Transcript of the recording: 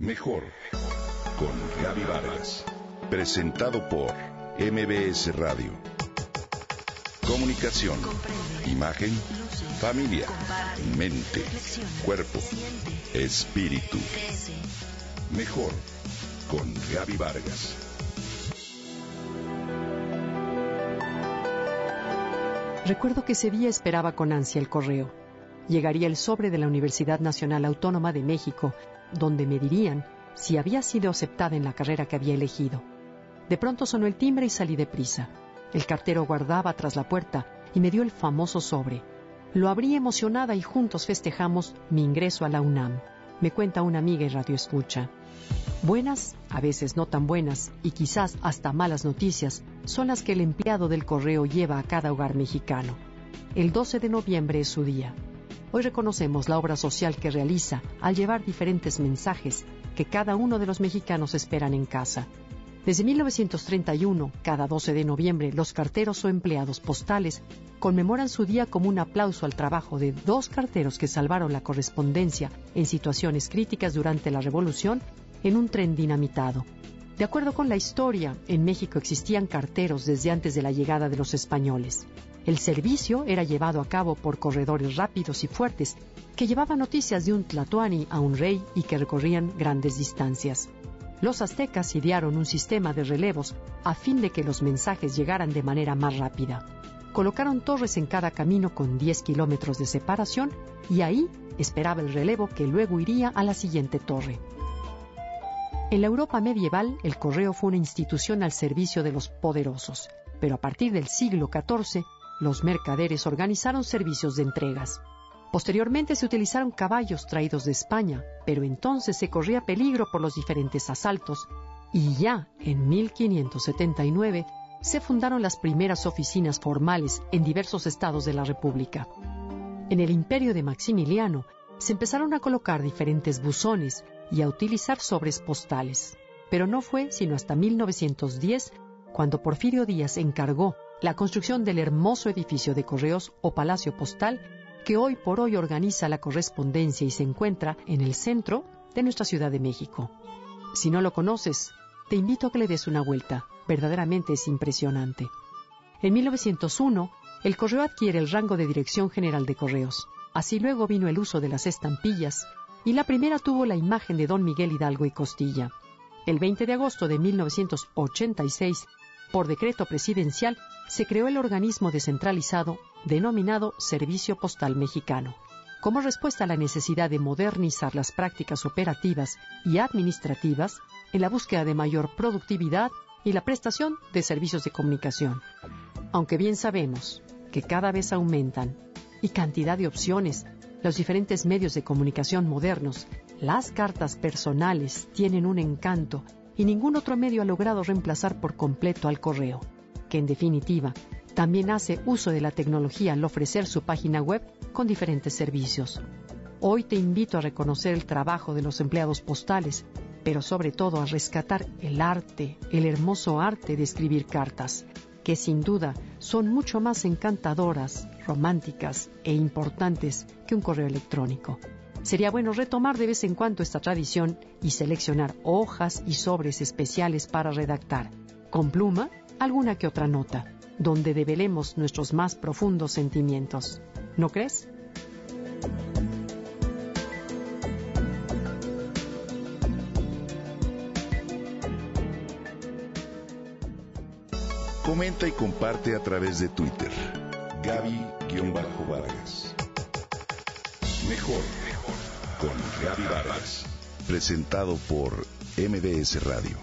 Mejor con Gaby Vargas. Presentado por MBS Radio. Comunicación, imagen, familia, mente, cuerpo, espíritu. Mejor con Gaby Vargas. Recuerdo que ese día esperaba con ansia el correo. Llegaría el sobre de la Universidad Nacional Autónoma de México, donde me dirían si había sido aceptada en la carrera que había elegido. De pronto sonó el timbre y salí deprisa. El cartero guardaba tras la puerta y me dio el famoso sobre. Lo abrí emocionada y juntos festejamos mi ingreso a la UNAM. Me cuenta una amiga y radio escucha. Buenas, a veces no tan buenas, y quizás hasta malas noticias, son las que el empleado del correo lleva a cada hogar mexicano. El 12 de noviembre es su día. Hoy reconocemos la obra social que realiza al llevar diferentes mensajes que cada uno de los mexicanos esperan en casa. Desde 1931, cada 12 de noviembre, los carteros o empleados postales conmemoran su día como un aplauso al trabajo de dos carteros que salvaron la correspondencia en situaciones críticas durante la Revolución en un tren dinamitado. De acuerdo con la historia, en México existían carteros desde antes de la llegada de los españoles. El servicio era llevado a cabo por corredores rápidos y fuertes que llevaban noticias de un tlatoani a un rey y que recorrían grandes distancias. Los aztecas idearon un sistema de relevos a fin de que los mensajes llegaran de manera más rápida. Colocaron torres en cada camino con 10 kilómetros de separación y ahí esperaba el relevo que luego iría a la siguiente torre. En la Europa medieval, el correo fue una institución al servicio de los poderosos, pero a partir del siglo XIV, los mercaderes organizaron servicios de entregas. Posteriormente se utilizaron caballos traídos de España, pero entonces se corría peligro por los diferentes asaltos y ya en 1579 se fundaron las primeras oficinas formales en diversos estados de la República. En el imperio de Maximiliano se empezaron a colocar diferentes buzones y a utilizar sobres postales, pero no fue sino hasta 1910 cuando Porfirio Díaz encargó la construcción del hermoso edificio de correos o palacio postal que hoy por hoy organiza la correspondencia y se encuentra en el centro de nuestra Ciudad de México. Si no lo conoces, te invito a que le des una vuelta. Verdaderamente es impresionante. En 1901, el correo adquiere el rango de Dirección General de Correos. Así luego vino el uso de las estampillas, y la primera tuvo la imagen de don Miguel Hidalgo y Costilla. El 20 de agosto de 1986, por decreto presidencial, se creó el organismo descentralizado denominado Servicio Postal Mexicano, como respuesta a la necesidad de modernizar las prácticas operativas y administrativas en la búsqueda de mayor productividad y la prestación de servicios de comunicación. Aunque bien sabemos que cada vez aumentan y cantidad de opciones los diferentes medios de comunicación modernos, las cartas personales tienen un encanto y ningún otro medio ha logrado reemplazar por completo al correo que en definitiva también hace uso de la tecnología al ofrecer su página web con diferentes servicios. Hoy te invito a reconocer el trabajo de los empleados postales, pero sobre todo a rescatar el arte, el hermoso arte de escribir cartas, que sin duda son mucho más encantadoras, románticas e importantes que un correo electrónico. Sería bueno retomar de vez en cuando esta tradición y seleccionar hojas y sobres especiales para redactar, con pluma alguna que otra nota, donde develemos nuestros más profundos sentimientos. ¿No crees? Comenta y comparte a través de Twitter. Gaby-Vargas. Mejor, mejor con Gaby Vargas. Presentado por MBS Radio.